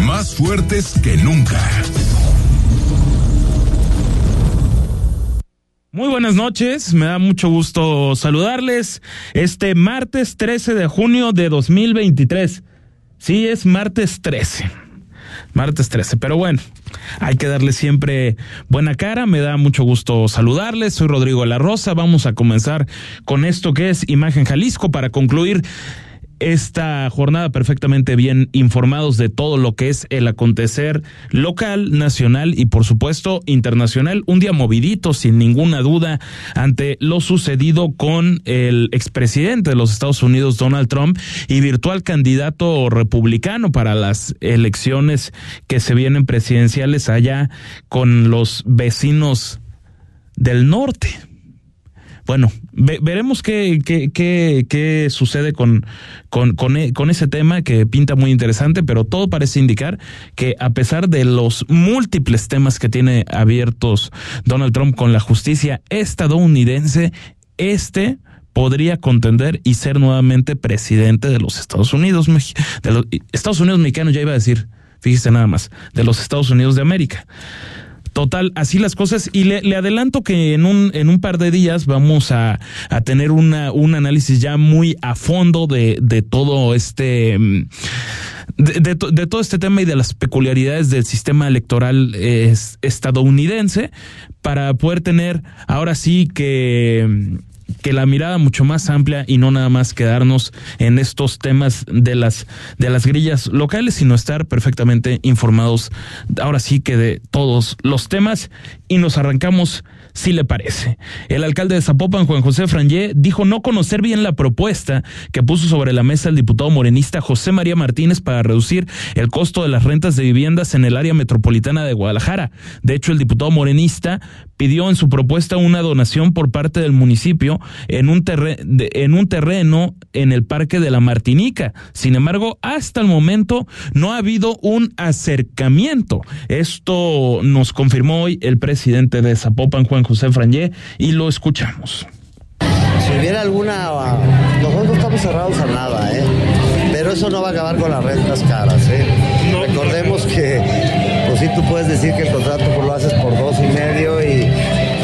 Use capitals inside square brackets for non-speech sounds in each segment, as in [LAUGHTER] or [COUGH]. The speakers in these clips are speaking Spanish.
Más fuertes que nunca. Muy buenas noches, me da mucho gusto saludarles este martes 13 de junio de 2023. Sí, es martes 13. Martes 13, pero bueno, hay que darle siempre buena cara, me da mucho gusto saludarles, soy Rodrigo La Rosa, vamos a comenzar con esto que es Imagen Jalisco para concluir esta jornada perfectamente bien informados de todo lo que es el acontecer local, nacional y por supuesto internacional. Un día movidito, sin ninguna duda, ante lo sucedido con el expresidente de los Estados Unidos, Donald Trump, y virtual candidato republicano para las elecciones que se vienen presidenciales allá con los vecinos del norte bueno, veremos qué, qué, qué, qué sucede con, con, con, e, con, ese tema que pinta muy interesante, pero todo parece indicar que a pesar de los múltiples temas que tiene abiertos Donald Trump con la justicia estadounidense, este podría contender y ser nuevamente presidente de los Estados Unidos, de los Estados Unidos mexicanos, ya iba a decir, fíjese nada más, de los Estados Unidos de América. Total, así las cosas. Y le, adelanto que en un, en un par de días vamos a, a tener una, un análisis ya muy a fondo de, de todo este. Mm, de, de, todo este tema y de las peculiaridades del sistema electoral estadounidense para poder tener ahora sí que que la mirada mucho más amplia y no nada más quedarnos en estos temas de las de las grillas locales, sino estar perfectamente informados ahora sí que de todos los temas y nos arrancamos si le parece. El alcalde de Zapopan, Juan José Frangé, dijo no conocer bien la propuesta que puso sobre la mesa el diputado morenista José María Martínez para reducir el costo de las rentas de viviendas en el área metropolitana de Guadalajara. De hecho, el diputado morenista pidió en su propuesta una donación por parte del municipio en un, en un terreno en el Parque de la Martinica. Sin embargo, hasta el momento no ha habido un acercamiento. Esto nos confirmó hoy el presidente de Zapopan, Juan José Frangé, y lo escuchamos. Si hubiera alguna, nosotros no estamos cerrados a nada, ¿eh? pero eso no va a acabar con las rentas caras. ¿eh? Recordemos que, sí, tú puedes decir que el contrato pues, lo haces por dos y medio y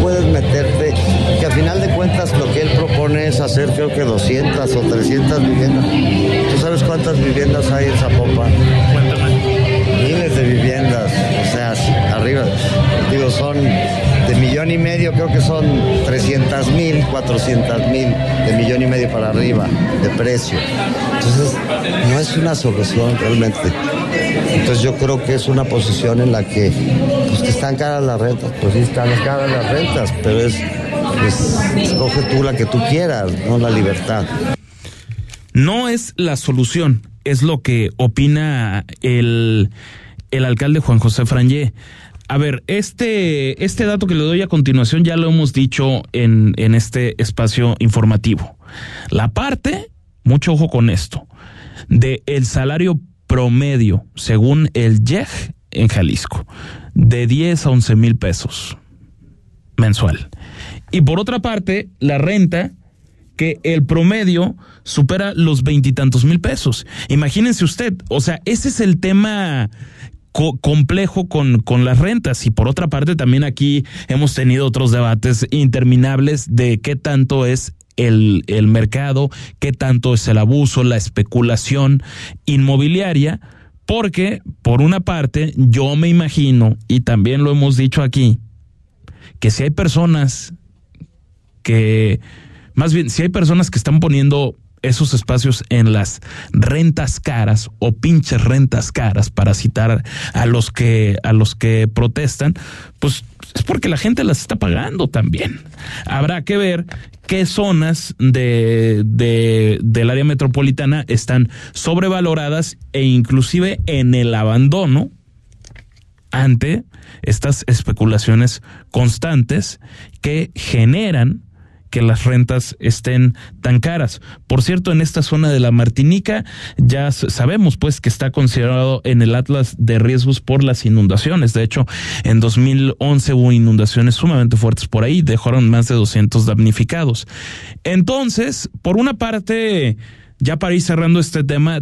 puedes meterte, que a final de cuentas lo que él propone es hacer creo que 200 o 300 viviendas. ¿Tú sabes cuántas viviendas hay en Zapopan? Miles de viviendas, o sea, arriba, digo, son de millón y medio, creo que son 300 mil, 400 mil, de millón y medio para arriba de precio. Entonces, no es una solución realmente. Entonces yo creo que es una posición en la que, pues están caras las rentas, pues sí están caras las rentas, pero es, pues, escoge tú la que tú quieras, no la libertad. No es la solución, es lo que opina el, el alcalde Juan José Frangé. A ver, este, este dato que le doy a continuación ya lo hemos dicho en, en este espacio informativo. La parte, mucho ojo con esto, de el salario promedio, según el YEG en Jalisco, de 10 a 11 mil pesos mensual. Y por otra parte, la renta, que el promedio supera los veintitantos mil pesos. Imagínense usted, o sea, ese es el tema complejo con, con las rentas. Y por otra parte, también aquí hemos tenido otros debates interminables de qué tanto es el, el mercado, qué tanto es el abuso, la especulación inmobiliaria, porque por una parte yo me imagino, y también lo hemos dicho aquí, que si hay personas que, más bien, si hay personas que están poniendo esos espacios en las rentas caras o pinches rentas caras para citar a los que a los que protestan, pues es porque la gente las está pagando también. Habrá que ver qué zonas de, de, del área metropolitana están sobrevaloradas e inclusive en el abandono ante estas especulaciones constantes que generan que las rentas estén tan caras. Por cierto, en esta zona de la Martinica ya sabemos pues que está considerado en el Atlas de riesgos por las inundaciones. De hecho, en 2011 hubo inundaciones sumamente fuertes por ahí, dejaron más de 200 damnificados. Entonces, por una parte, ya para ir cerrando este tema,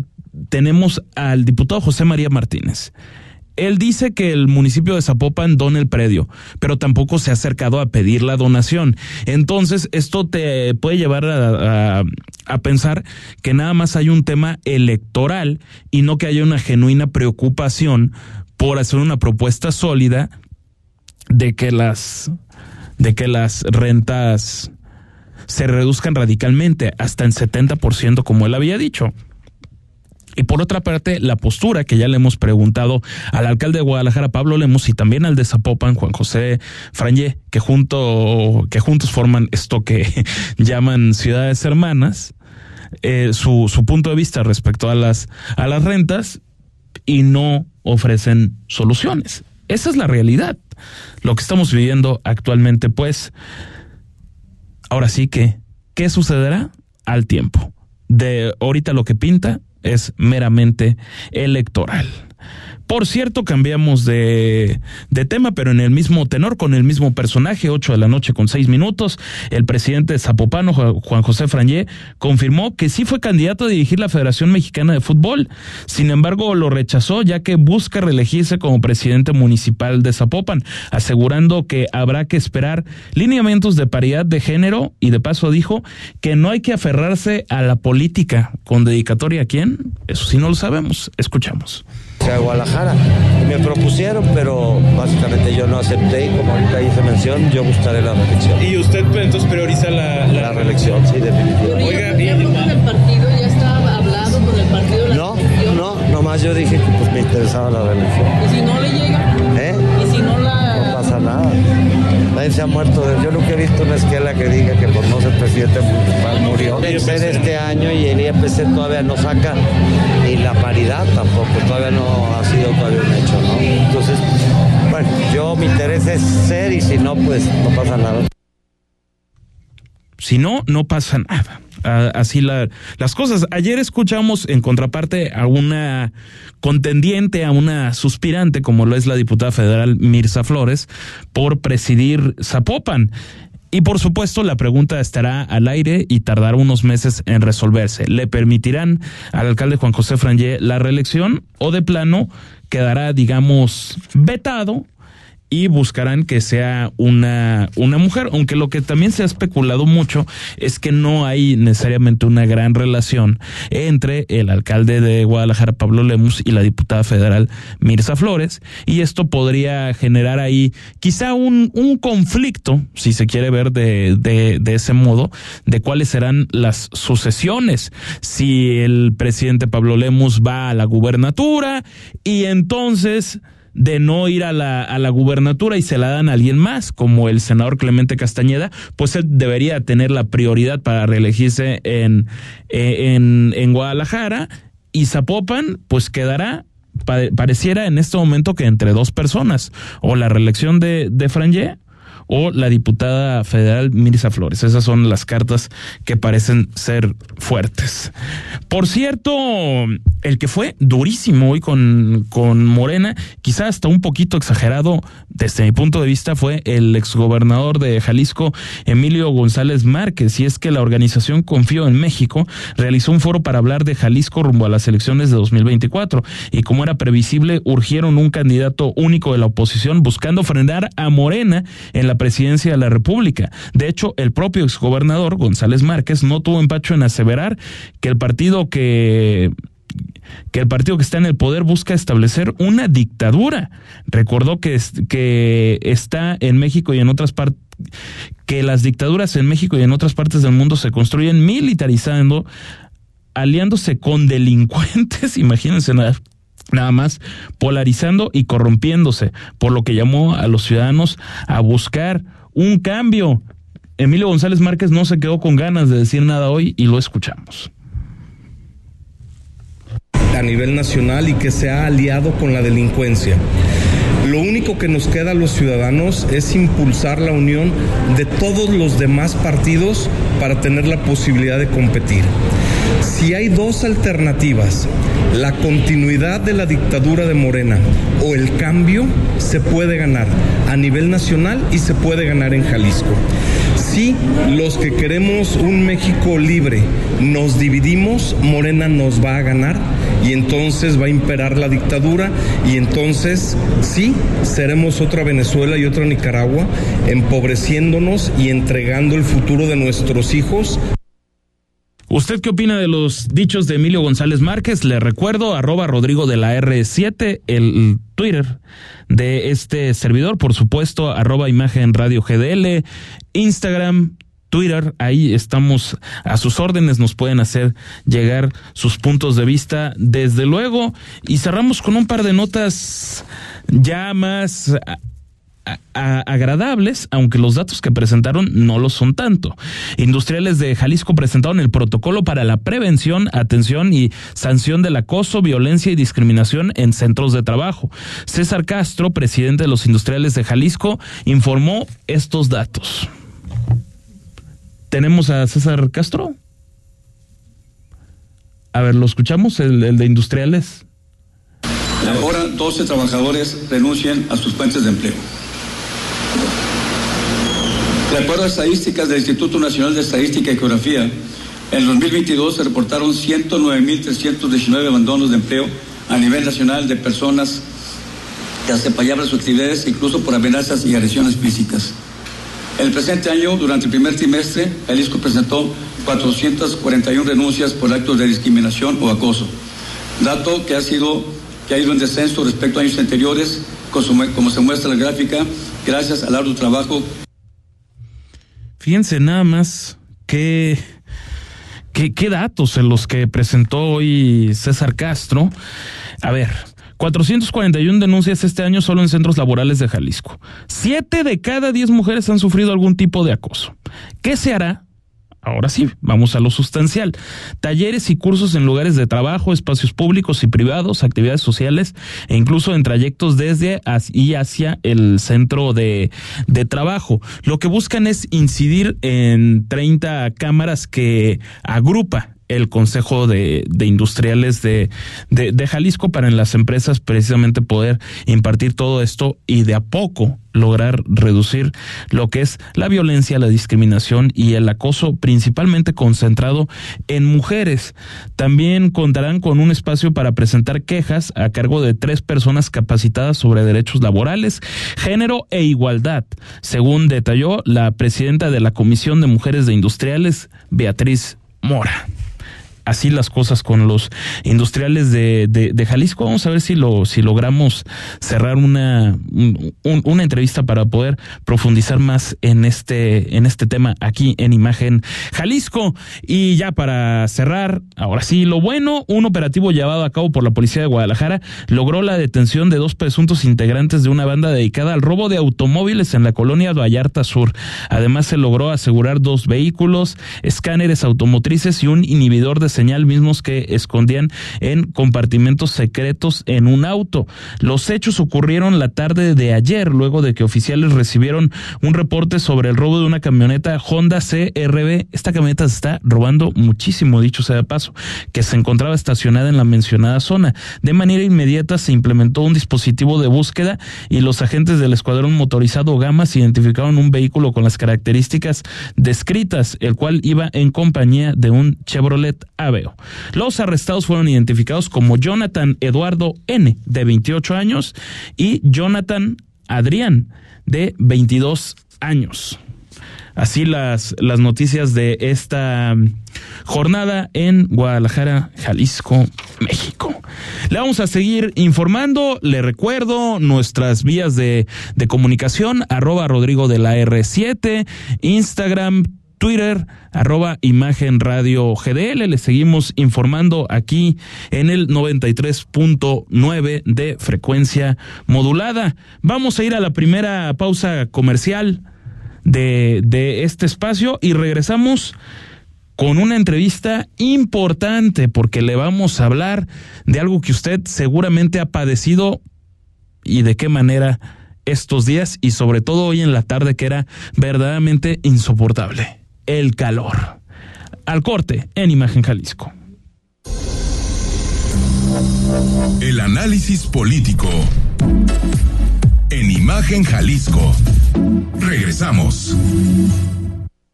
tenemos al diputado José María Martínez. Él dice que el municipio de Zapopan dona el predio, pero tampoco se ha acercado a pedir la donación. Entonces, esto te puede llevar a, pensar que nada más hay un tema electoral y no que haya una genuina preocupación por hacer una propuesta sólida de que las de que las rentas se reduzcan radicalmente hasta en 70% como él había dicho. Y por otra parte, la postura que ya le hemos preguntado al alcalde de Guadalajara, Pablo Lemos, y también al de Zapopan, Juan José Frangé, que, junto, que juntos forman esto que [LAUGHS] llaman ciudades hermanas, eh, su, su punto de vista respecto a las, a las rentas y no ofrecen soluciones. Esa es la realidad. Lo que estamos viviendo actualmente, pues, ahora sí que, ¿qué sucederá? Al tiempo. De ahorita lo que pinta es meramente electoral. Por cierto, cambiamos de, de, tema, pero en el mismo tenor, con el mismo personaje, 8 de la noche con 6 minutos, el presidente Zapopano, Juan José Frangé, confirmó que sí fue candidato a dirigir la Federación Mexicana de Fútbol. Sin embargo, lo rechazó ya que busca reelegirse como presidente municipal de Zapopan, asegurando que habrá que esperar lineamientos de paridad de género y de paso dijo que no hay que aferrarse a la política con dedicatoria a quién. Eso sí no lo sabemos. Escuchamos a Guadalajara. Me propusieron, pero básicamente yo no acepté y como ahorita hice mención, yo buscaré la reelección. ¿Y usted pues, entonces prioriza la, la... reelección? Sí, definitivamente. Oiga, ¿y con el partido? ¿Ya estaba hablado con el partido? La no, no, nomás yo dije que pues me interesaba la reelección. ¿Y si no le llega? ¿Eh? ¿Y si no la...? Nada. Nadie se ha muerto. Yo nunca he visto una esquela que diga que por no ser presidente municipal murió. Ser este año y el IEPC todavía no saca y la paridad tampoco, todavía no ha sido todavía un hecho, ¿no? Entonces, bueno, yo mi interés es ser y si no, pues no pasa nada. Si no, no pasa nada así la, las cosas. Ayer escuchamos en contraparte a una contendiente, a una suspirante, como lo es la diputada federal Mirza Flores, por presidir Zapopan. Y por supuesto, la pregunta estará al aire y tardará unos meses en resolverse. ¿Le permitirán al alcalde Juan José Frangé la reelección o de plano quedará, digamos, vetado y buscarán que sea una, una mujer, aunque lo que también se ha especulado mucho es que no hay necesariamente una gran relación entre el alcalde de Guadalajara, Pablo Lemus, y la diputada federal Mirza Flores, y esto podría generar ahí quizá un, un conflicto, si se quiere ver de, de, de ese modo, de cuáles serán las sucesiones, si el presidente Pablo Lemus va a la gubernatura y entonces de no ir a la, a la gubernatura y se la dan a alguien más, como el senador Clemente Castañeda, pues él debería tener la prioridad para reelegirse en, en, en Guadalajara. Y Zapopan pues quedará pareciera en este momento que entre dos personas, o la reelección de, de Franje o la diputada federal Mirza Flores. Esas son las cartas que parecen ser fuertes. Por cierto, el que fue durísimo hoy con, con Morena, quizá hasta un poquito exagerado desde mi punto de vista, fue el exgobernador de Jalisco, Emilio González Márquez. Y es que la organización Confío en México realizó un foro para hablar de Jalisco rumbo a las elecciones de 2024. Y como era previsible, urgieron un candidato único de la oposición buscando frenar a Morena en la presidencia de la República. De hecho, el propio exgobernador González Márquez no tuvo empacho en aseverar que el partido que que el partido que está en el poder busca establecer una dictadura. Recordó que, que está en México y en otras partes que las dictaduras en México y en otras partes del mundo se construyen militarizando, aliándose con delincuentes, [LAUGHS] imagínense nada, más polarizando y corrompiéndose, por lo que llamó a los ciudadanos a buscar un cambio. Emilio González Márquez no se quedó con ganas de decir nada hoy y lo escuchamos. A nivel nacional y que se ha aliado con la delincuencia. Lo único que nos queda a los ciudadanos es impulsar la unión de todos los demás partidos para tener la posibilidad de competir. Si hay dos alternativas, la continuidad de la dictadura de Morena o el cambio, se puede ganar a nivel nacional y se puede ganar en Jalisco. Si los que queremos un México libre nos dividimos, Morena nos va a ganar y entonces va a imperar la dictadura y entonces sí, seremos otra Venezuela y otra Nicaragua, empobreciéndonos y entregando el futuro de nuestros hijos ¿Usted qué opina de los dichos de Emilio González Márquez? Le recuerdo, arroba Rodrigo de la R7, el Twitter de este servidor, por supuesto, arroba Imagen Radio GDL, Instagram, Twitter, ahí estamos a sus órdenes, nos pueden hacer llegar sus puntos de vista, desde luego, y cerramos con un par de notas ya más agradables, aunque los datos que presentaron no lo son tanto. Industriales de Jalisco presentaron el protocolo para la prevención, atención y sanción del acoso, violencia y discriminación en centros de trabajo. César Castro, presidente de los industriales de Jalisco, informó estos datos. ¿Tenemos a César Castro? A ver, ¿lo escuchamos? El, el de industriales. Ahora 12 trabajadores renuncian a sus fuentes de empleo. De acuerdo a estadísticas del Instituto Nacional de Estadística y Geografía, en 2022 se reportaron 109.319 abandonos de empleo a nivel nacional de personas que hacen sus actividades incluso por amenazas y agresiones físicas. El presente año, durante el primer trimestre, Jalisco presentó 441 renuncias por actos de discriminación o acoso, dato que ha sido que ha ido en descenso respecto a años anteriores, como se muestra en la gráfica, gracias al arduo trabajo Fíjense nada más qué, qué, qué datos en los que presentó hoy César Castro. A ver, 441 denuncias este año solo en centros laborales de Jalisco. Siete de cada diez mujeres han sufrido algún tipo de acoso. ¿Qué se hará Ahora sí, vamos a lo sustancial. Talleres y cursos en lugares de trabajo, espacios públicos y privados, actividades sociales e incluso en trayectos desde y hacia el centro de, de trabajo. Lo que buscan es incidir en 30 cámaras que agrupa el Consejo de, Industriales de, de, Jalisco para en las empresas precisamente poder impartir todo esto y de a poco lograr reducir lo que es la violencia, la discriminación y el acoso principalmente concentrado en mujeres. También contarán con un espacio para presentar quejas a cargo de tres personas capacitadas sobre derechos laborales, género e igualdad, según detalló la presidenta de la Comisión de Mujeres de Industriales, Beatriz Mora así las cosas con los industriales de, de, Jalisco. Vamos a ver si lo si logramos cerrar una una entrevista para poder profundizar más en este en este tema aquí en Imagen Jalisco y ya para cerrar, ahora sí lo bueno, un operativo llevado a cabo por la policía de Guadalajara logró la detención de dos presuntos integrantes de una banda dedicada al robo de automóviles en la colonia Vallarta Sur. Además se logró asegurar dos vehículos, escáneres automotrices y un inhibidor de señal mismos que escondían en compartimentos secretos en un auto. Los hechos ocurrieron la tarde de ayer, luego de que oficiales recibieron un reporte sobre el robo de una camioneta Honda CRB. Esta camioneta se está robando muchísimo, dicho sea de paso, que se encontraba estacionada en la mencionada zona. De manera inmediata se implementó un dispositivo de búsqueda y los agentes del escuadrón motorizado Gamas identificaron un vehículo con las características descritas, el cual iba en compañía de un Chevrolet Aveo. Los arrestados fueron identificados como Jonathan Eduardo N, de 28 años, y Jonathan Adrián, de 22 años. Así las, las noticias de esta jornada en Guadalajara, Jalisco, México. Le vamos a seguir informando. Le recuerdo nuestras vías de, de comunicación, arroba Rodrigo de la R7, Instagram, Twitter, arroba Imagen Radio GDL. Le seguimos informando aquí en el 93.9 de frecuencia modulada. Vamos a ir a la primera pausa comercial de, de este espacio y regresamos con una entrevista importante porque le vamos a hablar de algo que usted seguramente ha padecido y de qué manera estos días y sobre todo hoy en la tarde que era verdaderamente insoportable. El calor. Al corte en Imagen Jalisco. El análisis político. En Imagen Jalisco. Regresamos.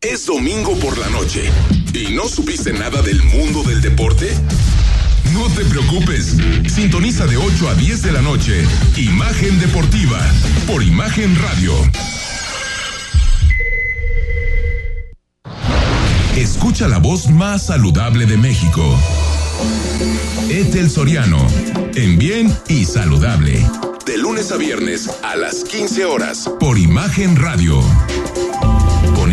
Es domingo por la noche y no supiste nada del mundo del deporte. No te preocupes, sintoniza de 8 a 10 de la noche Imagen Deportiva por Imagen Radio. Escucha la voz más saludable de México. Etel Soriano, en bien y saludable. De lunes a viernes a las 15 horas por Imagen Radio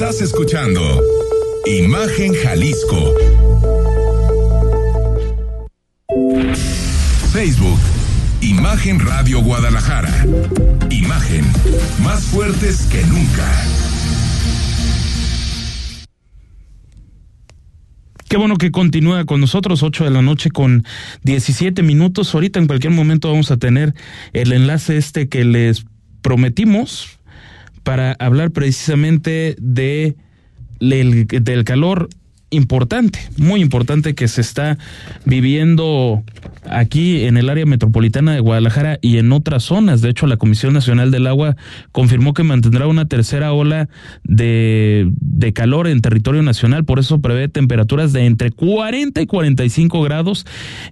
Estás escuchando Imagen Jalisco. Facebook, Imagen Radio Guadalajara. Imagen, más fuertes que nunca. Qué bueno que continúa con nosotros, 8 de la noche con 17 minutos. Ahorita en cualquier momento vamos a tener el enlace este que les prometimos para hablar precisamente de del calor importante, muy importante que se está viviendo aquí en el área metropolitana de Guadalajara y en otras zonas. De hecho, la Comisión Nacional del Agua confirmó que mantendrá una tercera ola de, de calor en territorio nacional, por eso prevé temperaturas de entre 40 y 45 grados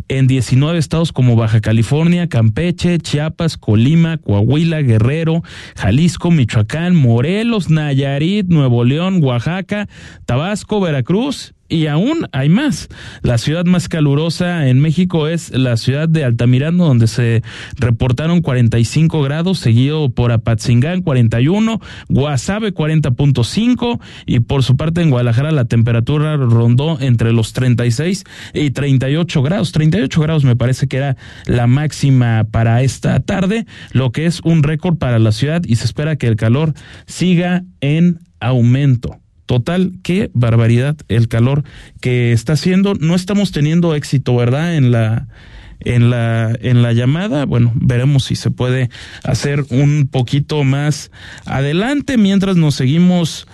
en 19 estados como Baja California, Campeche, Chiapas, Colima, Coahuila, Guerrero, Jalisco, Michoacán, Morelos, Nayarit, Nuevo León, Oaxaca, Tabasco, Veracruz y aún hay más. La ciudad más calurosa en México es la ciudad de Altamirano, donde se reportaron 45 grados, seguido por Apatzingán 41, Guasave 40.5 y por su parte en Guadalajara la temperatura rondó entre los 36 y 38 grados. 38 grados me parece que era la máxima para esta tarde, lo que es un récord para la ciudad y se espera que el calor siga en aumento. Total, qué barbaridad el calor que está haciendo. No estamos teniendo éxito, ¿verdad? En la en la en la llamada. Bueno, veremos si se puede hacer un poquito más adelante mientras nos seguimos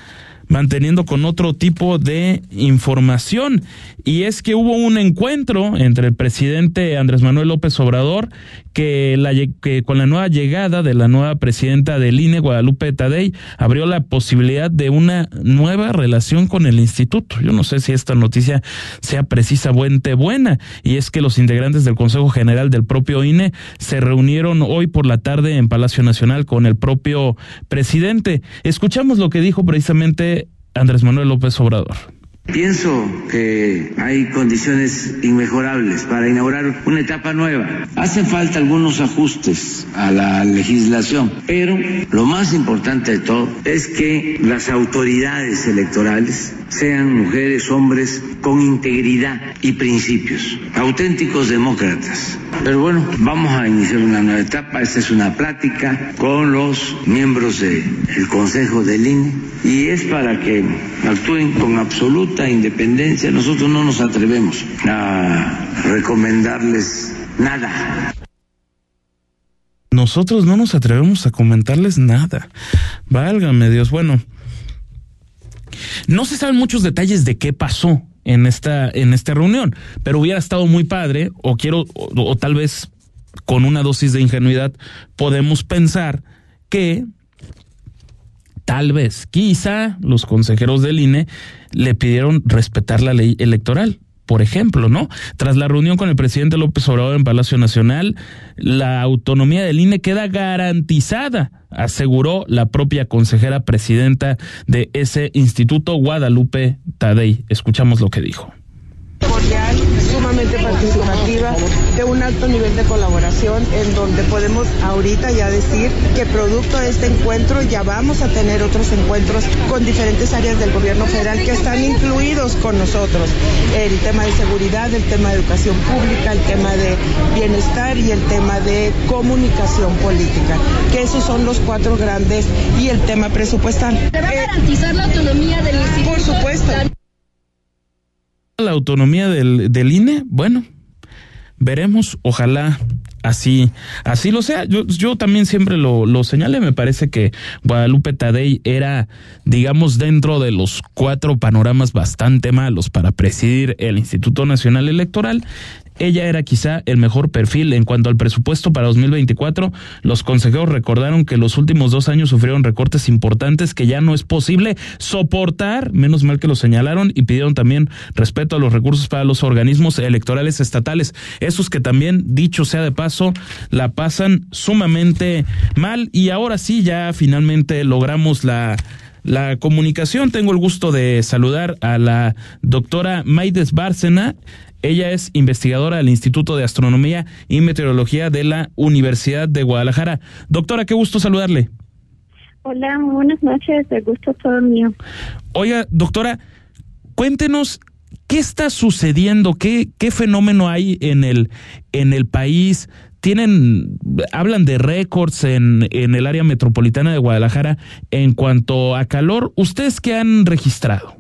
manteniendo con otro tipo de información. Y es que hubo un encuentro entre el presidente Andrés Manuel López Obrador, que, la, que con la nueva llegada de la nueva presidenta del INE, Guadalupe Tadei, abrió la posibilidad de una nueva relación con el instituto. Yo no sé si esta noticia sea precisamente buena, y es que los integrantes del Consejo General del propio INE se reunieron hoy por la tarde en Palacio Nacional con el propio presidente. Escuchamos lo que dijo precisamente Andrés Manuel López Obrador. Pienso que hay condiciones inmejorables para inaugurar una etapa nueva. Hacen falta algunos ajustes a la legislación, pero lo más importante de todo es que las autoridades electorales sean mujeres, hombres con integridad y principios, auténticos demócratas. Pero bueno, vamos a iniciar una nueva etapa. Esta es una plática con los miembros del Consejo del INE y es para que actúen con independencia. Nosotros no nos atrevemos a recomendarles nada. Nosotros no nos atrevemos a comentarles nada. Válgame Dios. Bueno, no se saben muchos detalles de qué pasó en esta, en esta reunión, pero hubiera estado muy padre, o quiero, o, tal vez con una dosis de ingenuidad, podemos pensar que tal vez, quizá los consejeros del INE le pidieron respetar la ley electoral por ejemplo, ¿no? Tras la reunión con el presidente López Obrador en Palacio Nacional, la autonomía del INE queda garantizada, aseguró la propia consejera presidenta de ese instituto, Guadalupe Tadei. Escuchamos lo que dijo de un alto nivel de colaboración, en donde podemos ahorita ya decir que producto de este encuentro ya vamos a tener otros encuentros con diferentes áreas del gobierno federal que están incluidos con nosotros. El tema de seguridad, el tema de educación pública, el tema de bienestar y el tema de comunicación política, que esos son los cuatro grandes y el tema presupuestal. ¿Se va a garantizar la autonomía del instituto? Por supuesto la autonomía del, del INE, bueno, veremos, ojalá así, así lo sea. Yo, yo también siempre lo, lo señalé, me parece que Guadalupe Tadei era, digamos, dentro de los cuatro panoramas bastante malos para presidir el Instituto Nacional Electoral ella era quizá el mejor perfil en cuanto al presupuesto para 2024. Los consejeros recordaron que los últimos dos años sufrieron recortes importantes que ya no es posible soportar, menos mal que lo señalaron, y pidieron también respeto a los recursos para los organismos electorales estatales, esos que también, dicho sea de paso, la pasan sumamente mal y ahora sí ya finalmente logramos la la comunicación. Tengo el gusto de saludar a la doctora Maides Bárcena. Ella es investigadora del Instituto de Astronomía y Meteorología de la Universidad de Guadalajara. Doctora, qué gusto saludarle. Hola, buenas noches, de gusto todo mío. Oiga, doctora, cuéntenos qué está sucediendo, qué, qué fenómeno hay en el, en el país. Tienen, hablan de récords en, en el área metropolitana de Guadalajara en cuanto a calor. ¿Ustedes qué han registrado?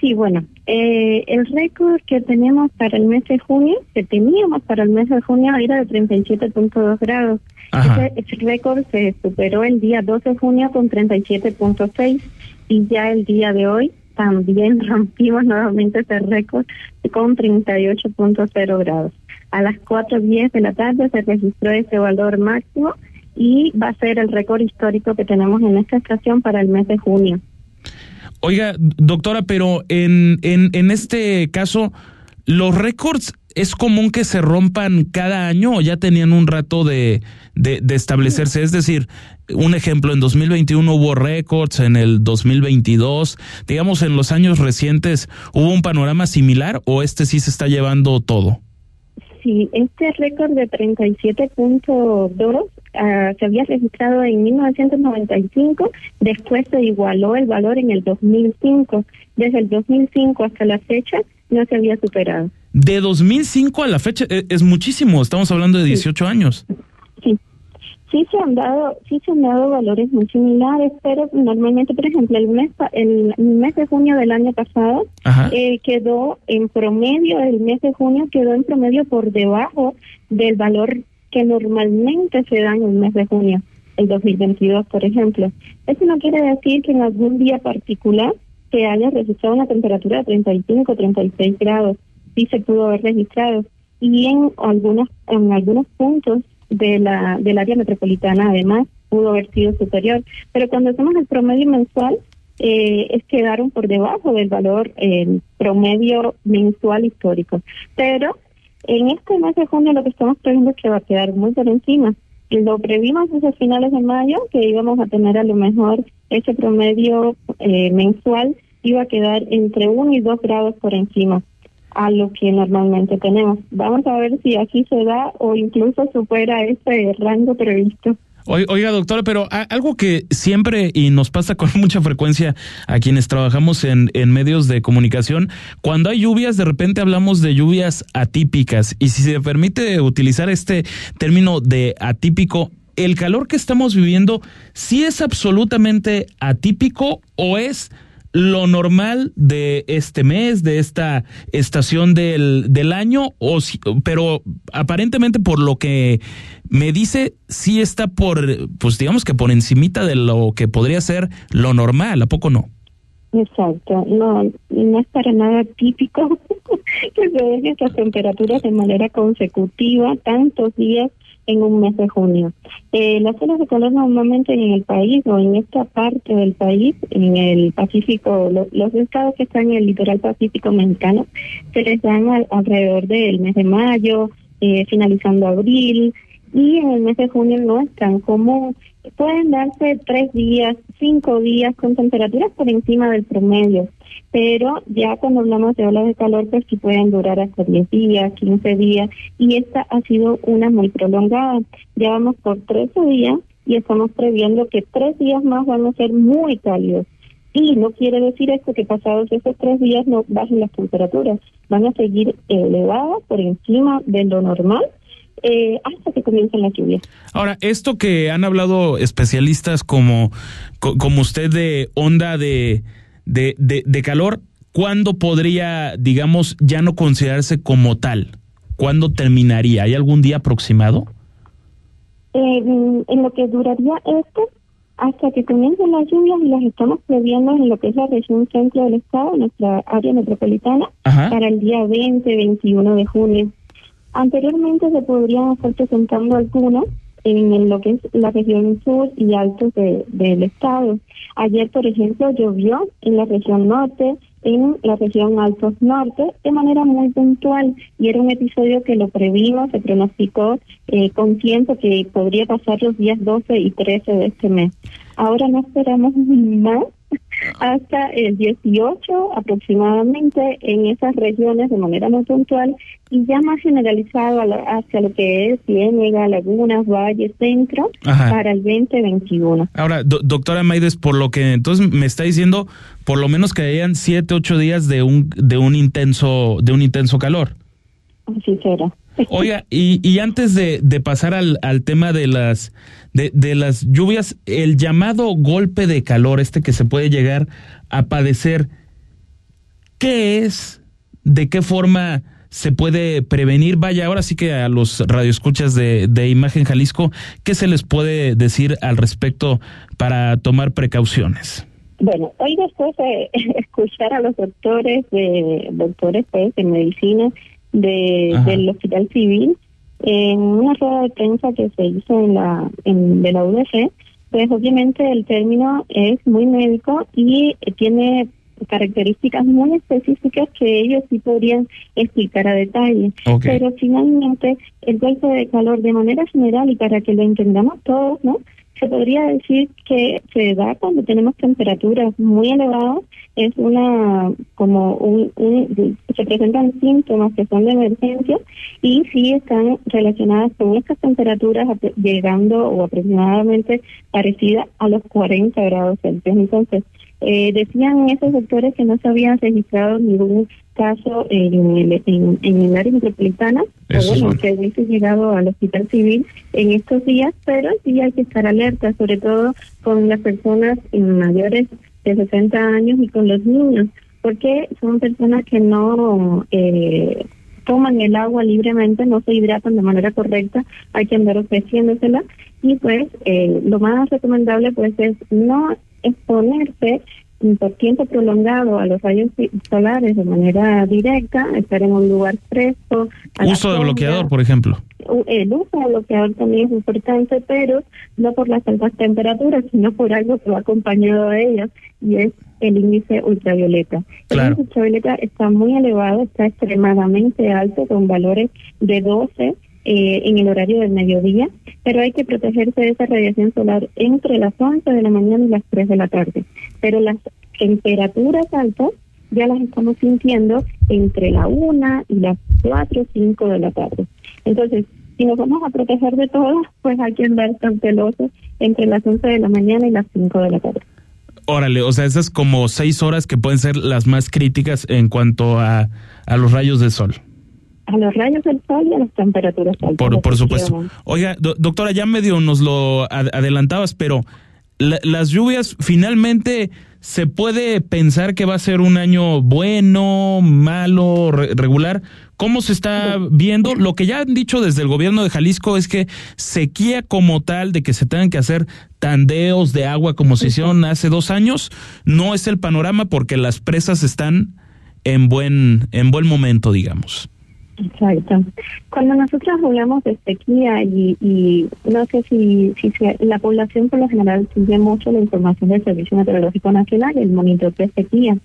Sí, bueno, eh, el récord que tenemos para el mes de junio, que teníamos para el mes de junio, era de 37.2 grados. Ese, récord se superó el día 12 de junio con 37.6 y ya el día de hoy también [LAUGHS] rompimos nuevamente ese récord con 38.0 grados. A las 4.10 de la tarde se registró ese valor máximo y va a ser el récord histórico que tenemos en esta estación para el mes de junio. Oiga, doctora, pero en, en, en este caso, ¿los récords es común que se rompan cada año o ya tenían un rato de, de, establecerse? Es decir, un ejemplo, en 2021 hubo récords, en el 2022, digamos, en los años recientes, ¿hubo un panorama similar o este sí se está llevando todo? Sí, este récord de 37.2 Ah, se había registrado en 1995, después se igualó el valor en el 2005. Desde el 2005 hasta la fecha no se había superado. De 2005 a la fecha e, es muchísimo, estamos hablando de 18 años. Sí. Se han dado, sí se han dado valores muy similares, pero normalmente, por ejemplo, el mes, el mes de junio del año pasado eh, quedó en promedio, el mes de junio quedó en promedio por debajo del valor que normalmente se dan en el mes de junio, el 2022, por ejemplo. Eso no quiere decir que en algún día particular se haya registrado una temperatura de 35, 36 grados. Sí se pudo haber registrado. Y en algunos, en algunos puntos de la, del área metropolitana, además, pudo haber sido superior. Pero cuando hacemos el promedio mensual, eh, es quedaron por debajo del valor promedio mensual histórico. Pero en este mes de junio lo que estamos previendo es que va a quedar muy por encima. Lo previmos desde finales de mayo que íbamos a tener a lo mejor ese promedio eh, mensual iba a quedar entre 1 y 2 grados por encima a lo que normalmente tenemos. Vamos a ver si aquí se da o incluso supera ese rango previsto. Oiga, doctora, pero algo que siempre y nos pasa con [LAUGHS] mucha frecuencia a quienes trabajamos en, en, medios de comunicación, cuando hay lluvias, de repente hablamos de lluvias atípicas. Y si se permite utilizar este término de atípico, ¿el calor que estamos viviendo sí es absolutamente atípico o es lo normal de este mes, de esta estación del, del año, o pero aparentemente por lo que me dice, sí está por, pues digamos que por encimita de lo que podría ser lo normal, ¿a poco no? Exacto, no, no es para nada típico [LAUGHS] que se den estas temperaturas de manera consecutiva tantos días en un mes de junio. Eh, las olas de calor normalmente en el país o en esta parte del país, en el Pacífico, los estados que están en el litoral pacífico mexicano, se les dan alrededor del mes de mayo, eh, finalizando abril, y en el mes de junio no es común. Pueden darse tres días, cinco días con temperaturas por encima del promedio pero ya cuando hablamos de olas de calor, pues sí pueden durar hasta 10 días, 15 días, y esta ha sido una muy prolongada. Ya vamos por 13 días y estamos previendo que tres días más van a ser muy cálidos. Y no quiere decir esto que pasados esos tres días no bajen las temperaturas, van a seguir elevadas por encima de lo normal eh, hasta que comiencen las lluvias. Ahora, esto que han hablado especialistas como, como usted de onda de de, de, de calor, ¿cuándo podría, digamos, ya no considerarse como tal? ¿Cuándo terminaría? ¿Hay algún día aproximado? Eh, en lo que duraría esto, hasta que comiencen las lluvias y las estamos previendo en lo que es la región centro del estado, nuestra área metropolitana, para el día 20, 21 de junio. Anteriormente se podrían estar presentando algunas, en lo que es la región sur y altos de, del estado. Ayer, por ejemplo, llovió en la región norte, en la región altos norte, de manera muy puntual, y era un episodio que lo previmos, se pronosticó eh, con tiempo que podría pasar los días 12 y 13 de este mes. Ahora no esperamos [LAUGHS] más hasta el 18 aproximadamente en esas regiones de manera muy puntual y ya más generalizado hacia lo que es Ciénega, Lagunas, Valles, Centro para el 2021. Ahora, doctora Maides, por lo que entonces me está diciendo, por lo menos que hayan siete, ocho días de un de un intenso de un intenso calor. Así será. Oiga, y, y antes de, de pasar al, al tema de las de, de las lluvias, el llamado golpe de calor, este que se puede llegar a padecer, ¿qué es? ¿De qué forma se puede prevenir? Vaya, ahora sí que a los radioescuchas de, de Imagen Jalisco, ¿qué se les puede decir al respecto para tomar precauciones? Bueno, hoy después de [LAUGHS] escuchar a los doctores, de doctores pues, de medicina de, del Hospital Civil, en una rueda de prensa que se hizo en la en, de la UDC, pues obviamente el término es muy médico y tiene características muy específicas que ellos sí podrían explicar a detalle. Pero finalmente el golpe de calor de manera general y para que lo entendamos todos, ¿no? Se podría decir que se da cuando tenemos temperaturas muy elevadas, es una como un, se presentan síntomas que son de emergencia y sí están relacionadas con estas temperaturas llegando o aproximadamente parecidas a los 40 grados Celsius. Entonces, eh, decían esos sectores que no se habían registrado ningún caso en el, en, el área metropolitana, o bueno, que hubiese llegado al hospital civil en estos días, pero sí hay que estar alerta, sobre todo con las personas mayores de 60 años y con los niños, porque son personas que no eh, toman el agua libremente, no se hidratan de manera correcta, hay que andar ofreciéndosela. Y pues eh, lo más recomendable pues es no exponerse por tiempo prolongado a los rayos solares de manera directa, estar en un lugar fresco. Uso de bloqueador, por ejemplo. El uso de bloqueador también es importante, pero no por las altas temperaturas, sino por algo que va acompañado de ellas, y es el índice ultravioleta. El índice ultravioleta está muy elevado, está extremadamente alto, con valores de 12 eh, en el horario del mediodía, pero hay que protegerse de esa radiación solar entre las 11 de la mañana y las 3 de la tarde. Pero las temperaturas altas ya las estamos sintiendo entre la 1 y las 4 o 5 de la tarde. Entonces, si nos vamos a proteger de todo, pues hay que andar cautelosos entre las 11 de la mañana y las 5 de la tarde. Órale, o sea, esas como seis horas que pueden ser las más críticas en cuanto a, a los rayos del sol. A los rayos del sol y a las temperaturas altas. Por, por supuesto. Oiga, doctora, ya medio nos lo adelantabas, pero las lluvias finalmente se puede pensar que va a ser un año bueno, malo, regular. ¿Cómo se está viendo? Lo que ya han dicho desde el gobierno de Jalisco es que sequía como tal, de que se tengan que hacer tandeos de agua como se hicieron hace dos años, no es el panorama porque las presas están en buen, en buen momento, digamos. Exacto. Cuando nosotros hablamos de sequía y, y no sé si, si la población por lo general sigue mucho la información del Servicio Meteorológico Nacional, el monitor de sequía.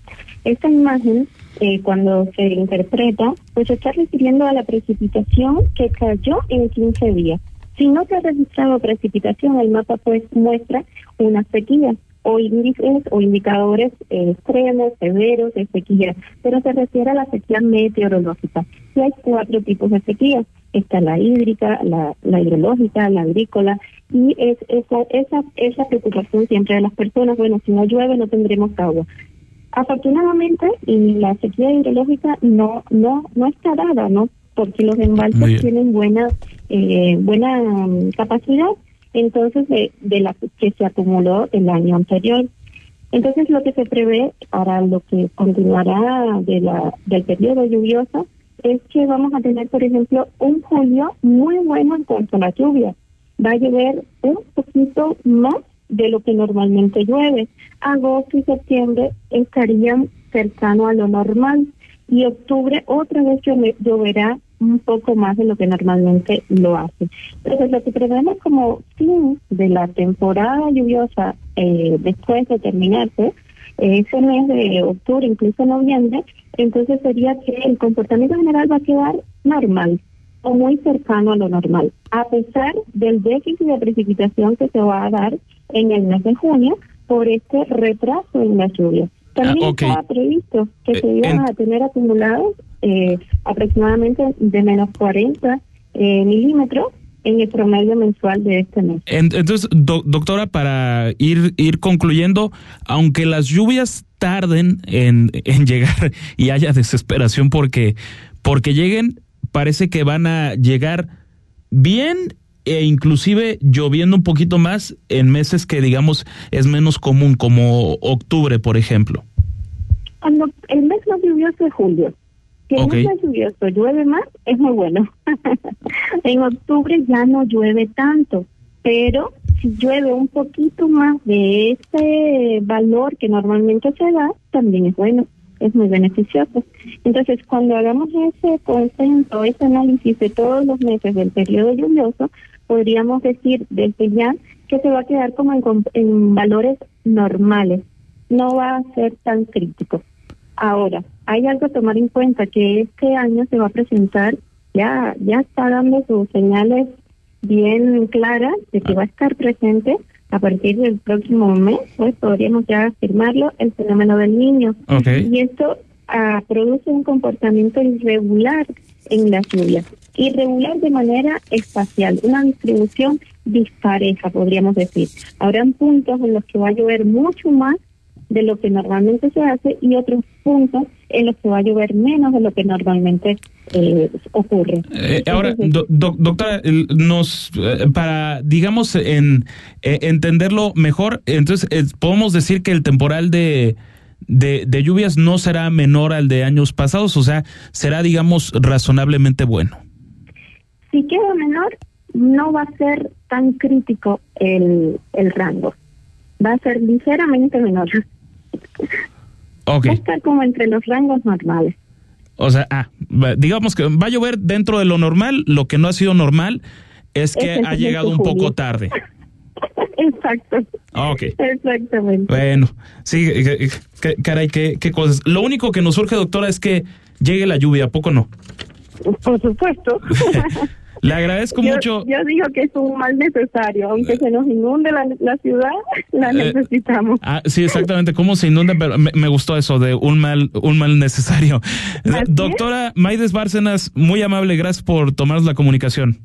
Esta imagen, eh, cuando se interpreta, pues está refiriendo a la precipitación que cayó en 15 días. Si no se ha registrado precipitación, el mapa pues muestra una sequía o índices o indicadores extremos, severos de sequía, pero se refiere a la sequía meteorológica. Y hay cuatro tipos de sequía. Está la hídrica, la, la hidrológica, la agrícola, y es esa, esa, esa preocupación siempre de las personas, bueno, si no llueve no tendremos agua. Afortunadamente, la sequía hidrológica no, no, no está dada, ¿no? Porque los embalses tienen buena, eh, buena mm, capacidad entonces de, de la que se acumuló el año anterior. Entonces lo que se prevé para lo que continuará de la, del periodo lluvioso es que vamos a tener, por ejemplo, un julio muy bueno en cuanto a la lluvia. Va a llover un poquito más de lo que normalmente llueve. Agosto y septiembre estarían cercano a lo normal y octubre otra vez lloverá un poco más de lo que normalmente lo hace. Entonces, lo que prevemos como fin de la temporada lluviosa eh, después de terminarse, ese mes de octubre, incluso noviembre, entonces sería que el comportamiento general va a quedar normal o muy cercano a lo normal, a pesar del déficit de precipitación que se va a dar en el mes de junio por este retraso en la lluvia. También ah, estaba previsto que eh, se iban a tener acumulados eh, aproximadamente de menos 40 eh, milímetros en el promedio mensual de este mes. Entonces, doctora, para ir, ir concluyendo, aunque las lluvias tarden en, en [LAUGHS] llegar y haya desesperación porque, porque lleguen, parece que van a llegar bien e inclusive lloviendo un poquito más en meses que digamos es menos común, como octubre, por ejemplo. Cuando el mes más lluvioso es julio. Si el mes más lluvioso llueve más, es muy bueno. [LAUGHS] en octubre ya no llueve tanto, pero si llueve un poquito más de ese valor que normalmente se da, también es bueno es muy beneficioso. Entonces, cuando hagamos ese consenso, ese análisis de todos los meses del periodo lluvioso, podríamos decir desde ya que se va a quedar como en, valores normales, no va a ser tan crítico. Ahora, hay algo a tomar en cuenta que este año se va a presentar, ya, ya está dando sus señales bien claras de que va a estar presente a partir del próximo mes, pues podríamos ya afirmarlo, el fenómeno del niño. Y esto ah, produce un comportamiento irregular en las lluvias irregular de manera espacial, una distribución dispareja, podríamos decir. Habrán puntos en los que va a llover mucho más de lo que normalmente se hace y otros puntos en los que va a llover menos de lo que normalmente eh, ocurre. Eh, ahora, doctora, nos eh, para digamos en entenderlo mejor, entonces podemos decir que el temporal de de, de lluvias no será menor al de años pasados, o sea, será digamos razonablemente bueno. Si queda menor, no va a ser tan crítico el, el rango. Va a ser ligeramente menor. Okay. Va a estar como entre los rangos normales. O sea, ah, digamos que va a llover dentro de lo normal, lo que no ha sido normal es que ha llegado un poco tarde. Exacto. Ok. Exactamente. Bueno, sí, caray, qué, qué cosas. Lo único que nos surge, doctora, es que llegue la lluvia, ¿a poco no? Por supuesto. [LAUGHS] Le agradezco mucho. Yo digo que es un mal necesario, aunque se nos inunde la, ciudad, [LAUGHS] la eh, necesitamos. Ah, sí, exactamente, cómo se inunda, pero me, gustó eso de un mal, un mal necesario. Doctora Maides Bárcenas, muy amable, gracias por tomarnos la comunicación.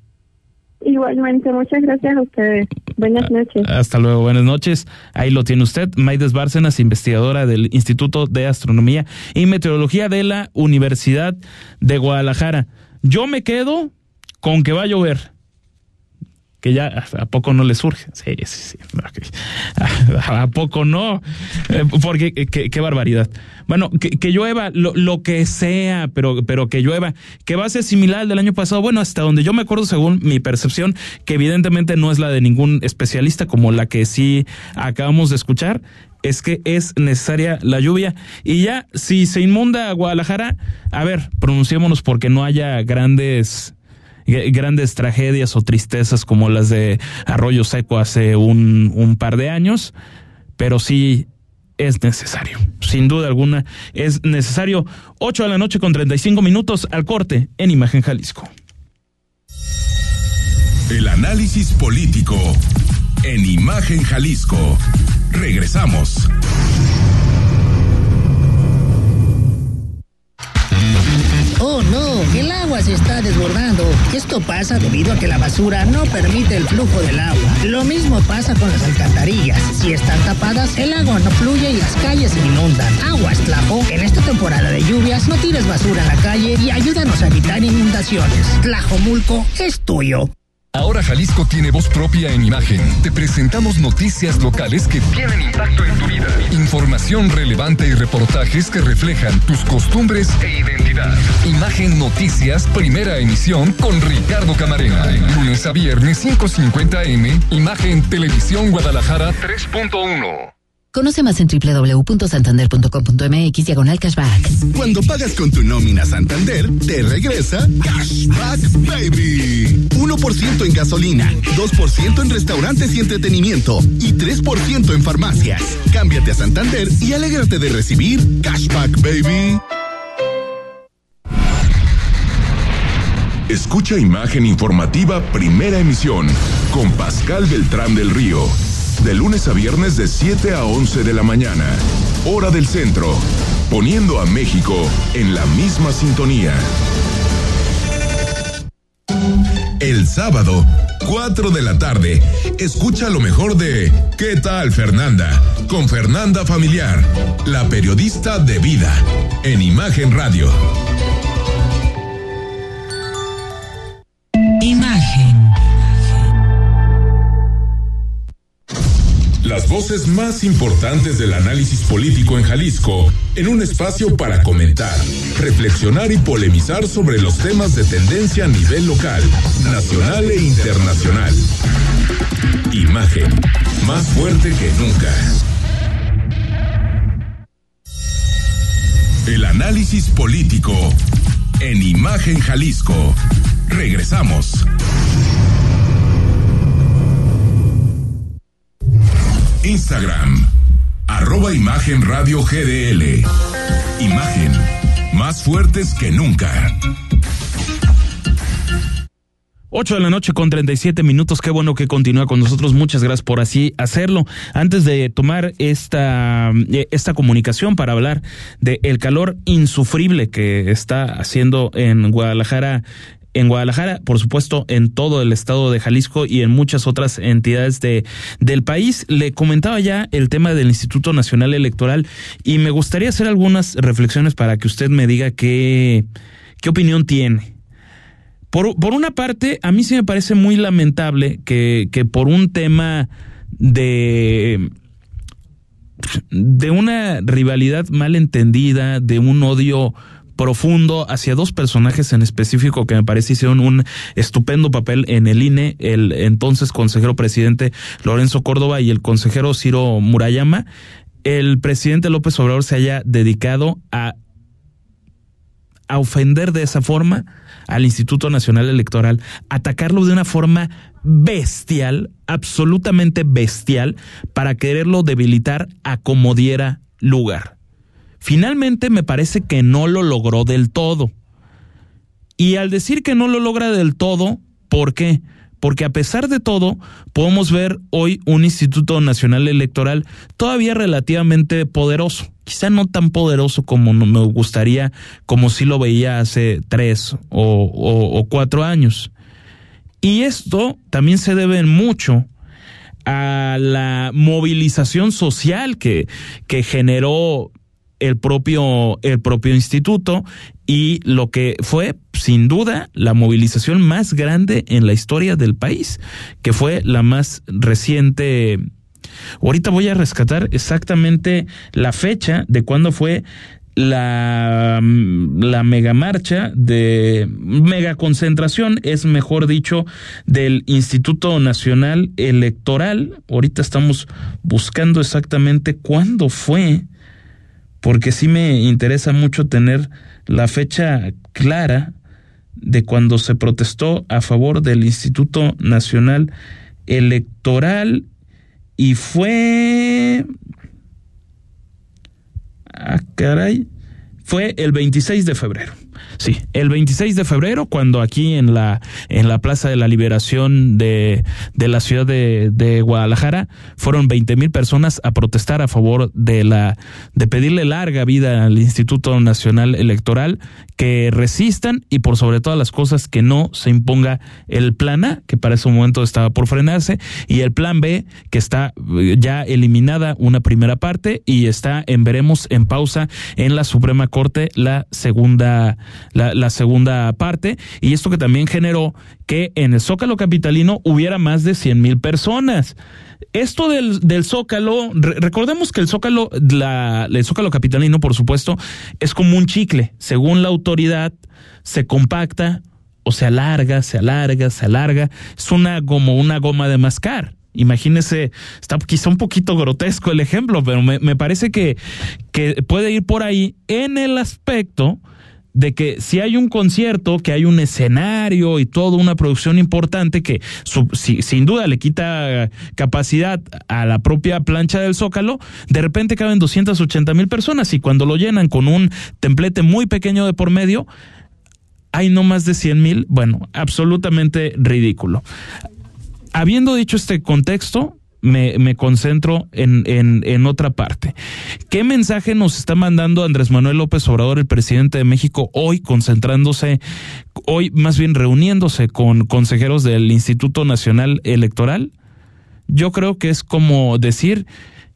Igualmente, muchas gracias a ustedes. Buenas ah, noches. Hasta luego, buenas noches. Ahí lo tiene usted, Maides Bárcenas, investigadora del Instituto de Astronomía y Meteorología de la Universidad de Guadalajara. Yo me quedo con que va a llover que ya a poco no le surge. Sí, sí, sí. [LAUGHS] A poco no. Eh, porque qué, barbaridad. Bueno, que, llueva lo, que sea, pero, pero que llueva. Que va a ser similar al del año pasado. Bueno, hasta donde yo me acuerdo, según mi percepción, que evidentemente no es la de ningún especialista, como la que sí acabamos de escuchar, es que es necesaria la lluvia. Y ya, si se inmunda Guadalajara, a ver, pronunciémonos porque no haya grandes grandes tragedias o tristezas como las de Arroyo Seco hace un, un par de años, pero sí es necesario. Sin duda alguna, es necesario. 8 de la noche con 35 minutos al corte en Imagen Jalisco. El análisis político en Imagen Jalisco. Regresamos. Oh no, el agua se está desbordando. Esto pasa debido a que la basura no permite el flujo del agua. Lo mismo pasa con las alcantarillas. Si están tapadas, el agua no fluye y las calles se inundan. Aguas, Tlajo. En esta temporada de lluvias, no tires basura en la calle y ayúdanos a evitar inundaciones. Tlajomulco es tuyo. Ahora Jalisco tiene voz propia en imagen. Te presentamos noticias locales que tienen impacto en tu vida. Información relevante y reportajes que reflejan tus costumbres e identidad. Imagen Noticias, primera emisión con Ricardo Camarena. Lunes a viernes 5.50 M. Imagen Televisión Guadalajara 3.1. Conoce más en www.santander.com.mx diagonal cashback. Cuando pagas con tu nómina Santander, te regresa Cashback Baby. 1% en gasolina, 2% en restaurantes y entretenimiento y 3% en farmacias. Cámbiate a Santander y alégrate de recibir Cashback Baby. Escucha imagen informativa Primera Emisión con Pascal Beltrán del Río de lunes a viernes de 7 a 11 de la mañana, hora del centro, poniendo a México en la misma sintonía. El sábado, 4 de la tarde, escucha lo mejor de ¿Qué tal Fernanda? Con Fernanda Familiar, la periodista de vida, en Imagen Radio. Voces más importantes del análisis político en Jalisco, en un espacio para comentar, reflexionar y polemizar sobre los temas de tendencia a nivel local, nacional e internacional. Imagen, más fuerte que nunca. El análisis político en Imagen Jalisco. Regresamos. Instagram, arroba Imagen Radio GDL. Imagen, más fuertes que nunca. 8 de la noche con 37 minutos. Qué bueno que continúa con nosotros. Muchas gracias por así hacerlo. Antes de tomar esta, eh, esta comunicación para hablar de el calor insufrible que está haciendo en Guadalajara en Guadalajara, por supuesto, en todo el estado de Jalisco y en muchas otras entidades de, del país. Le comentaba ya el tema del Instituto Nacional Electoral y me gustaría hacer algunas reflexiones para que usted me diga qué, qué opinión tiene. Por, por una parte, a mí sí me parece muy lamentable que, que por un tema de de una rivalidad mal entendida, de un odio profundo hacia dos personajes en específico que me parece hicieron un estupendo papel en el INE, el entonces consejero presidente Lorenzo Córdoba y el consejero Ciro Murayama. El presidente López Obrador se haya dedicado a, a ofender de esa forma al Instituto Nacional Electoral, atacarlo de una forma bestial, absolutamente bestial, para quererlo debilitar a como diera lugar. Finalmente me parece que no lo logró del todo. Y al decir que no lo logra del todo, ¿por qué? Porque a pesar de todo, podemos ver hoy un Instituto Nacional Electoral todavía relativamente poderoso. Quizá no tan poderoso como me gustaría, como si lo veía hace tres o, o cuatro años. Y esto también se debe mucho a la movilización social que, que generó el propio, el propio instituto y lo que fue sin duda la movilización más grande en la historia del país, que fue la más reciente. Ahorita voy a rescatar exactamente la fecha de cuándo fue la, la mega marcha de mega concentración, es mejor dicho, del Instituto Nacional Electoral. Ahorita estamos buscando exactamente cuándo fue porque sí me interesa mucho tener la fecha clara de cuando se protestó a favor del Instituto Nacional Electoral y fue... Ah, caray. Fue el 26 de febrero. Sí, el 26 de febrero, cuando aquí en la, en la Plaza de la Liberación de, de la ciudad de, de Guadalajara fueron 20 mil personas a protestar a favor de la, de pedirle larga vida al Instituto Nacional Electoral, que resistan y por sobre todas las cosas que no se imponga el plan A, que para ese momento estaba por frenarse, y el plan B, que está eh, ya eliminada una primera parte y está en veremos en pausa en la Suprema Corte la segunda la, segunda parte, y esto que también generó que en el Zócalo Capitalino hubiera más de 100 mil personas. Esto del, del Zócalo, recordemos que el Zócalo, la, el Zócalo Capitalino, por supuesto, es como un chicle. Según la autoridad, se compacta o se alarga, se alarga, se alarga. Es una como una goma de mascar. Imagínese, está quizá un poquito grotesco el ejemplo, pero me, me parece que, que puede ir por ahí en el aspecto de que si hay un concierto, que hay un escenario y toda una producción importante que sin duda le quita capacidad a la propia plancha del Zócalo, de repente caben 280 mil personas y cuando lo llenan con un templete muy pequeño de por medio, hay no más de 100 mil, bueno, absolutamente ridículo. Habiendo dicho este contexto, me, me concentro en, en, en, otra parte. ¿Qué mensaje nos está mandando Andrés Manuel López Obrador, el presidente de México, hoy concentrándose, hoy más bien reuniéndose con consejeros del Instituto Nacional Electoral? Yo creo que es como decir,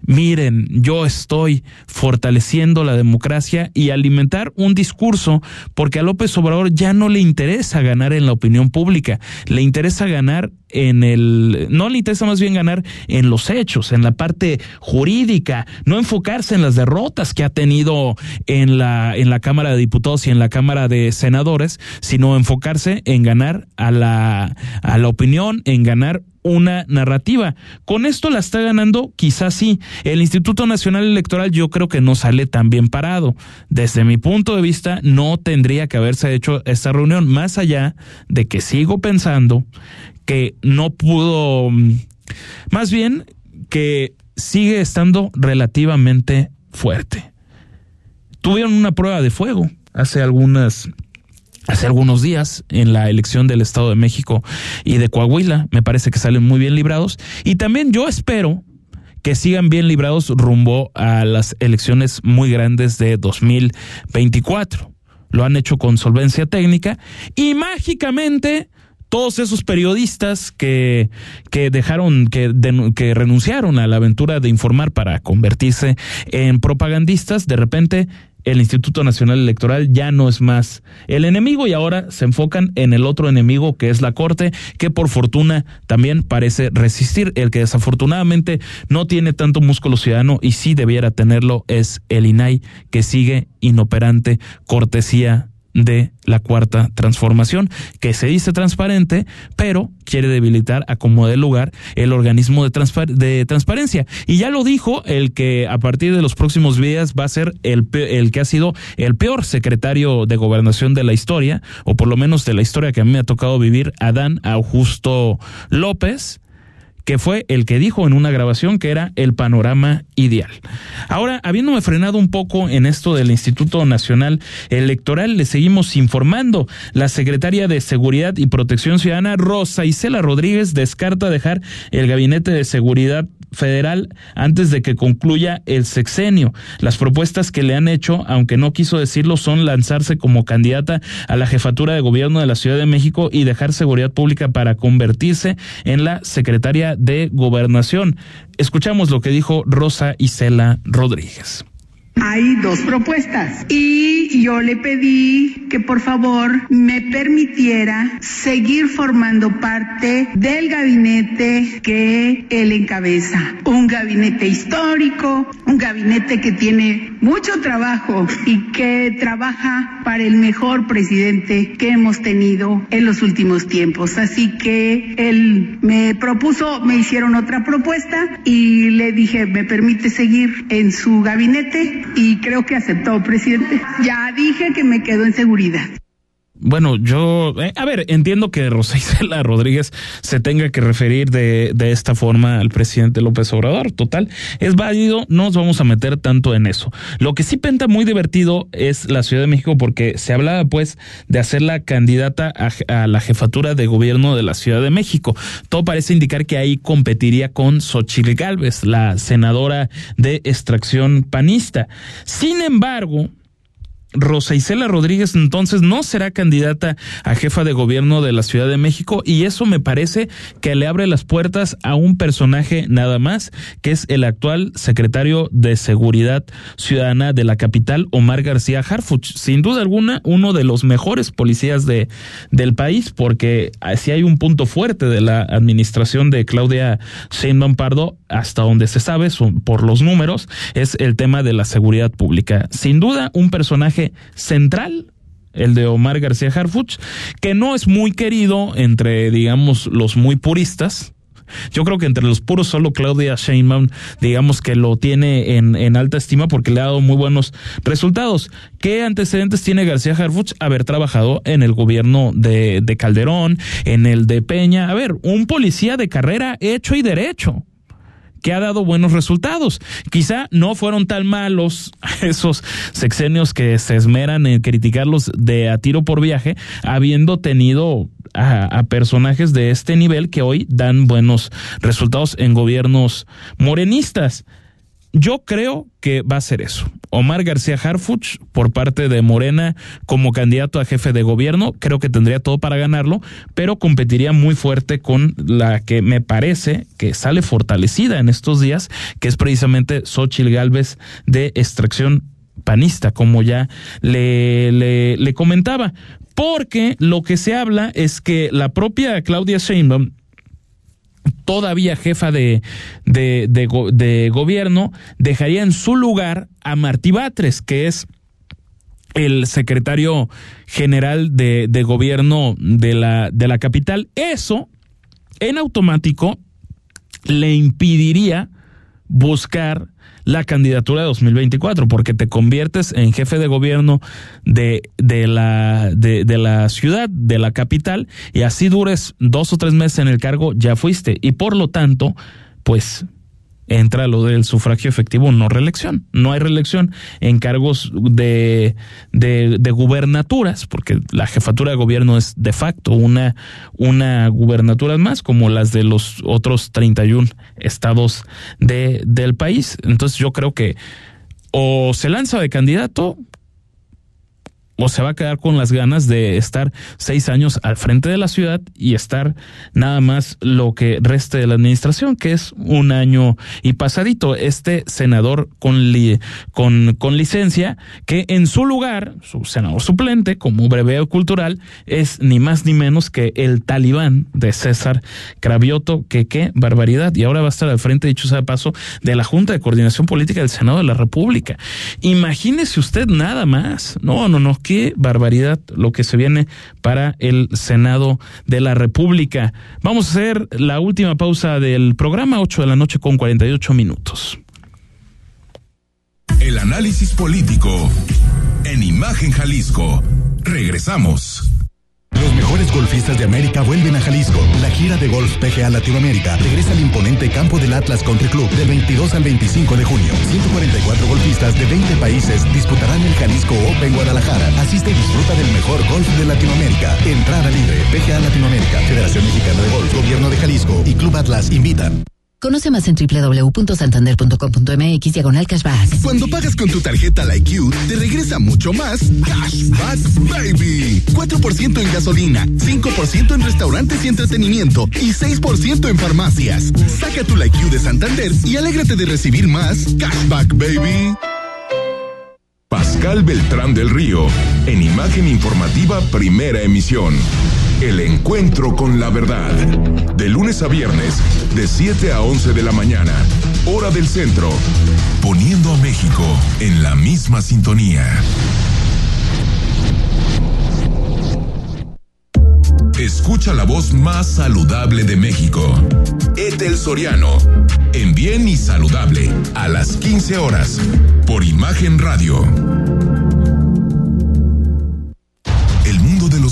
miren, yo estoy fortaleciendo la democracia y alimentar un discurso, porque a López Obrador ya no le interesa ganar en la opinión pública, le interesa ganar en el, no le interesa más bien ganar en los hechos, en la parte jurídica, no enfocarse en las derrotas que ha tenido en la, en la Cámara de Diputados y en la Cámara de Senadores, sino enfocarse en ganar a la, a la opinión, en ganar una narrativa. Con esto la está ganando, quizás sí. El Instituto Nacional Electoral yo creo que no sale tan bien parado. Desde mi punto de vista, no tendría que haberse hecho esta reunión, más allá de que sigo pensando que no pudo, mm, más bien que sigue estando relativamente fuerte. Tuvieron una prueba de fuego hace algunas hace algunos días en la elección del Estado de México y de Coahuila. Me parece que salen muy bien librados. Y también yo espero que sigan bien librados rumbo a las elecciones muy grandes de 2024. Lo han hecho con solvencia técnica y mágicamente todos esos periodistas que, que dejaron, que, que renunciaron a la aventura de informar para convertirse en propagandistas, de repente el Instituto Nacional Electoral ya no es más el enemigo y ahora se enfocan en el otro enemigo que es la Corte, que por fortuna también parece resistir. El que desafortunadamente no tiene tanto músculo ciudadano y sí debiera tenerlo es el INAI, que sigue inoperante, cortesía de la cuarta transformación, que se dice transparente, pero quiere debilitar a como de lugar el organismo de, de, transparencia. Y ya lo dijo el que a partir de los próximos días va a ser el, el que ha sido el peor secretario de gobernación de la historia, o por lo menos de la historia que a mí me ha tocado vivir, Adán Augusto López, que fue el que dijo en una grabación que era el panorama ideal. Ahora, habiéndome frenado un poco en esto del Instituto Nacional Electoral, le seguimos informando. La secretaria de Seguridad y Protección Ciudadana, Rosa Isela Rodríguez, descarta dejar el Gabinete de Seguridad federal antes de que concluya el sexenio. Las propuestas que le han hecho, aunque no quiso decirlo, son lanzarse como candidata a la jefatura de gobierno de la Ciudad de México y dejar seguridad pública para convertirse en la secretaria de gobernación. Escuchamos lo que dijo Rosa Isela Rodríguez. Hay dos propuestas y yo le pedí que por favor me permitiera seguir formando parte del gabinete que él encabeza. Un gabinete histórico, un gabinete que tiene mucho trabajo y que trabaja para el mejor presidente que hemos tenido en los últimos tiempos. Así que él me propuso, me hicieron otra propuesta y le dije, ¿me permite seguir en su gabinete? Y creo que aceptó, presidente. Ya dije que me quedo en seguridad. Bueno, yo, eh, a ver, entiendo que Rosa Isela Rodríguez se tenga que referir de, de, esta forma al presidente López Obrador. Total, es válido, no nos vamos a meter tanto en eso. Lo que sí penta muy divertido es la Ciudad de México porque se hablaba pues de hacerla candidata a, a la jefatura de gobierno de la Ciudad de México. Todo parece indicar que ahí competiría con Xochitl Gálvez, la senadora de extracción panista. Sin embargo, Rosa Isela Rodríguez entonces no será candidata a jefa de gobierno de la Ciudad de México y eso me parece que le abre las puertas a un personaje nada más, que es el actual secretario de Seguridad Ciudadana de la capital, Omar García Harfuch. Sin duda alguna, uno de los mejores policías de, del país, porque si hay un punto fuerte de la administración de Claudia Sheinbaum Pardo, hasta donde se sabe, por los números, es el tema de la seguridad pública. Sin duda, un personaje central el de Omar García Harfuch, que no es muy querido entre, digamos, los muy puristas. Yo creo que entre los puros solo Claudia Sheinbaum, digamos que lo tiene en, alta estima porque le ha dado muy buenos resultados. ¿Qué antecedentes tiene García Harfuch? Haber trabajado en el gobierno de, de Calderón, en el de Peña. A ver, un policía de carrera hecho y derecho que ha dado buenos resultados. Quizá no fueron tan malos [LAUGHS] esos sexenios que se esmeran en criticarlos de a tiro por viaje, habiendo tenido a, personajes de este nivel que hoy dan buenos resultados en gobiernos morenistas. Yo creo que va a ser eso. Omar García Harfuch, por parte de Morena, como candidato a jefe de gobierno, creo que tendría todo para ganarlo, pero competiría muy fuerte con la que me parece que sale fortalecida en estos días, que es precisamente Xochil Gálvez de extracción panista, como ya le, le, le comentaba. Porque lo que se habla es que la propia Claudia Sheinbaum todavía jefa de, de, de, gobierno, dejaría en su lugar a Martí Batres, que es el secretario general de, de gobierno de la, de la capital. Eso, en automático, le impediría buscar la candidatura de 2024, porque te conviertes en jefe de gobierno de, de, la, de, de la ciudad, de la capital, y así dures dos o tres meses en el cargo, ya fuiste. Y por lo tanto, pues entra lo del sufragio efectivo, no reelección. No hay reelección en cargos de, de, gubernaturas, porque la jefatura de gobierno es de facto una, una gubernatura más, como las de los otros 31 estados de, del país. Entonces yo creo que o se lanza de candidato o se va a quedar con las ganas de estar seis años al frente de la ciudad y estar nada más lo que reste de la administración, que es un año y pasadito. Este senador con, li, con, con licencia, que en su lugar, su senador suplente, como breveo cultural, es ni más ni menos que el talibán de César Cravioto, que qué barbaridad. Y ahora va a estar al frente, dicho sea de paso, de la Junta de Coordinación Política del Senado de la República. Imagínese usted nada más. No, no, no barbaridad lo que se viene para el Senado de la República. Vamos a hacer la última pausa del programa, 8 de la noche con 48 minutos. El análisis político en Imagen Jalisco. Regresamos. Los mejores golfistas de América vuelven a Jalisco. La gira de golf PGA Latinoamérica regresa al imponente campo del Atlas Country Club del 22 al 25 de junio. 144 golfistas de 20 países disputarán el Jalisco Open Guadalajara. Asiste y disfruta del mejor golf de Latinoamérica. Entrada libre. PGA Latinoamérica, Federación Mexicana de Golf, Gobierno de Jalisco y Club Atlas invitan. Conoce más en www.santander.com.mx diagonal cashback. Cuando pagas con tu tarjeta Like You, te regresa mucho más Cashback Baby. 4% en gasolina, 5% en restaurantes y entretenimiento y 6% en farmacias. Saca tu Like You de Santander y alégrate de recibir más Cashback Baby. Pascal Beltrán del Río, en Imagen Informativa Primera Emisión. El encuentro con la verdad. De lunes a viernes, de 7 a 11 de la mañana, hora del centro. Poniendo a México en la misma sintonía. Escucha la voz más saludable de México. Etel Soriano. En Bien y Saludable. A las 15 horas. Por Imagen Radio.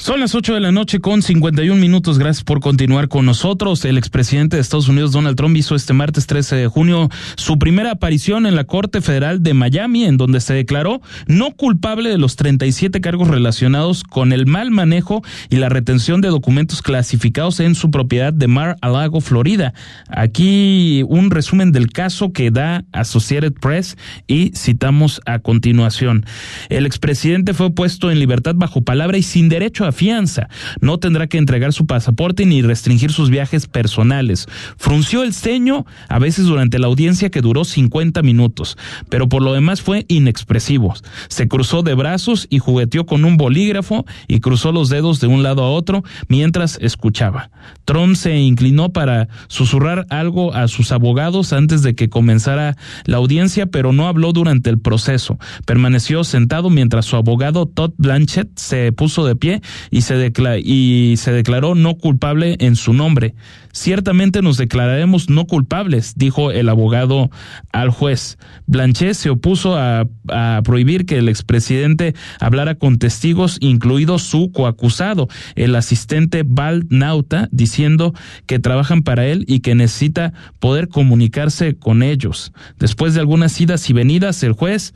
Son las 8 de la noche con 51 minutos. Gracias por continuar con nosotros. El expresidente de Estados Unidos, Donald Trump, hizo este martes 13 de junio su primera aparición en la Corte Federal de Miami, en donde se declaró no culpable de los 37 cargos relacionados con el mal manejo y la retención de documentos clasificados en su propiedad de Mar-a-Lago, Florida. Aquí un resumen del caso que da Associated Press y citamos a continuación. El expresidente fue puesto en libertad bajo palabra y sin derecho a fianza. No tendrá que entregar su pasaporte ni restringir sus viajes personales. Frunció el ceño a veces durante la audiencia que duró 50 minutos, pero por lo demás fue inexpresivo. Se cruzó de brazos y jugueteó con un bolígrafo y cruzó los dedos de un lado a otro mientras escuchaba. Trump se inclinó para susurrar algo a sus abogados antes de que comenzara la audiencia, pero no habló durante el proceso. Permaneció sentado mientras su abogado Todd Blanchett se puso de pie y se, y se declaró no culpable en su nombre. Ciertamente nos declararemos no culpables, dijo el abogado al juez. Blanchet se opuso a, a prohibir que el expresidente hablara con testigos, incluido su coacusado, el asistente Val Nauta, diciendo que trabajan para él y que necesita poder comunicarse con ellos. Después de algunas idas y venidas, el juez,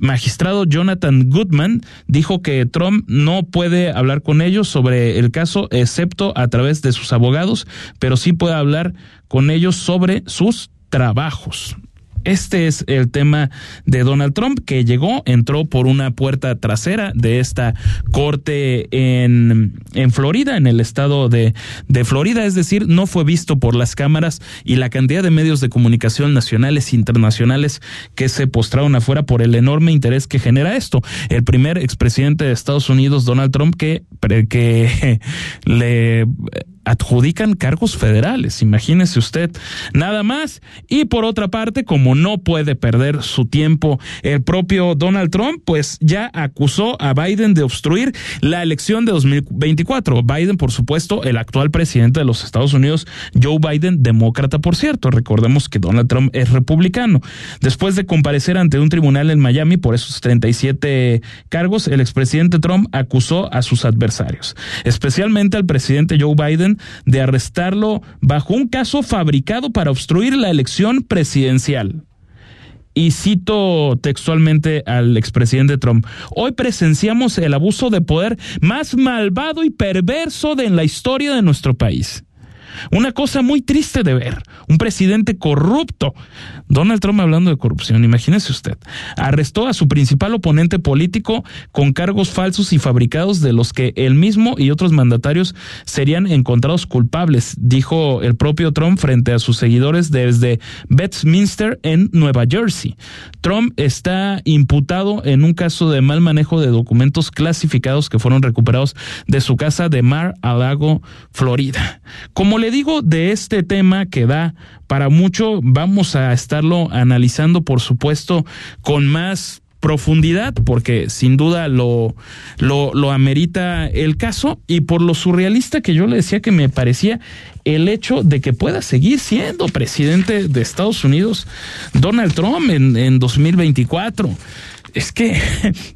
magistrado Jonathan Goodman, dijo que Trump no puede hablar con ellos sobre el caso, excepto a través de sus abogados, pero sí puede hablar con ellos sobre sus trabajos. Este es el tema de Donald Trump que llegó, entró por una puerta trasera de esta corte en, en Florida, en el estado de, de Florida, es decir, no fue visto por las cámaras y la cantidad de medios de comunicación nacionales e internacionales que se postraron afuera por el enorme interés que genera esto. El primer expresidente de Estados Unidos, Donald Trump, que, que [LAUGHS] le adjudican cargos federales, imagínese usted, nada más. Y por otra parte, como no puede perder su tiempo el propio Donald Trump, pues ya acusó a Biden de obstruir la elección de 2024. Biden, por supuesto, el actual presidente de los Estados Unidos, Joe Biden, demócrata, por cierto. Recordemos que Donald Trump es republicano. Después de comparecer ante un tribunal en Miami por esos 37 cargos, el expresidente Trump acusó a sus adversarios, especialmente al presidente Joe Biden, de arrestarlo bajo un caso fabricado para obstruir la elección presidencial. Y cito textualmente al expresidente Trump, hoy presenciamos el abuso de poder más malvado y perverso de en la historia de nuestro país. Una cosa muy triste de ver, un presidente corrupto. Donald Trump hablando de corrupción, imagínese usted, arrestó a su principal oponente político con cargos falsos y fabricados de los que él mismo y otros mandatarios serían encontrados culpables, dijo el propio Trump frente a sus seguidores desde Westminster en Nueva Jersey. Trump está imputado en un caso de mal manejo de documentos clasificados que fueron recuperados de su casa de Mar a Lago, Florida. Como le digo de este tema que da para mucho, vamos a estarlo analizando, por supuesto, con más profundidad, porque sin duda lo, lo, amerita el caso, y por lo surrealista que yo le decía que me parecía el hecho de que pueda seguir siendo presidente de Estados Unidos Donald Trump en, en 2024. Es que [LAUGHS]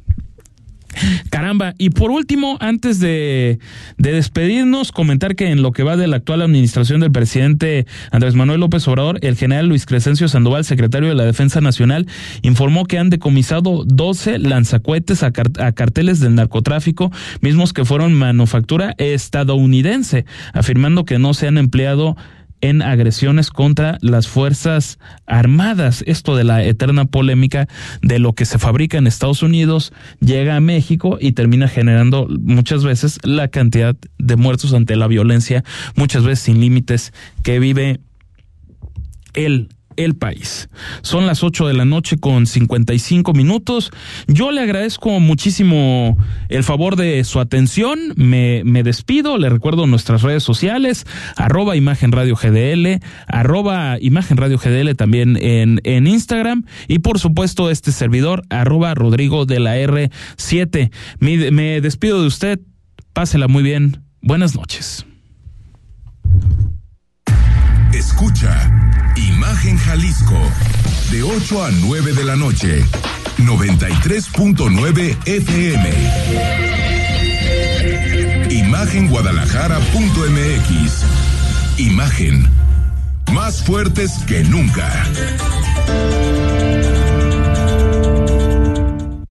Caramba, y por último, antes de, despedirnos, comentar que en lo que va de la actual administración del presidente Andrés Manuel López Obrador, el general Luis Crescencio Sandoval, secretario de la Defensa Nacional, informó que han decomisado 12 lanzacuetes a, a carteles del narcotráfico, mismos que fueron manufactura estadounidense, afirmando que no se han empleado en agresiones contra las Fuerzas Armadas. Esto de la eterna polémica de lo que se fabrica en Estados Unidos llega a México y termina generando muchas veces la cantidad de muertos ante la violencia, muchas veces sin límites, que vive el el país. Son las 8 de la noche con 55 minutos. Yo le agradezco muchísimo el favor de su atención. Me, me despido. Le recuerdo nuestras redes sociales, arroba Imagen Radio GDL, arroba Imagen Radio GDL también en, en Instagram y por supuesto este servidor, arroba Rodrigo de la R7. Me, me despido de usted. Pásela muy bien. Buenas noches. Escucha Imagen Jalisco, de 8 a 9 de la noche, 93.9 FM. Imagenguadalajara.mx. Imagen. Más fuertes que nunca.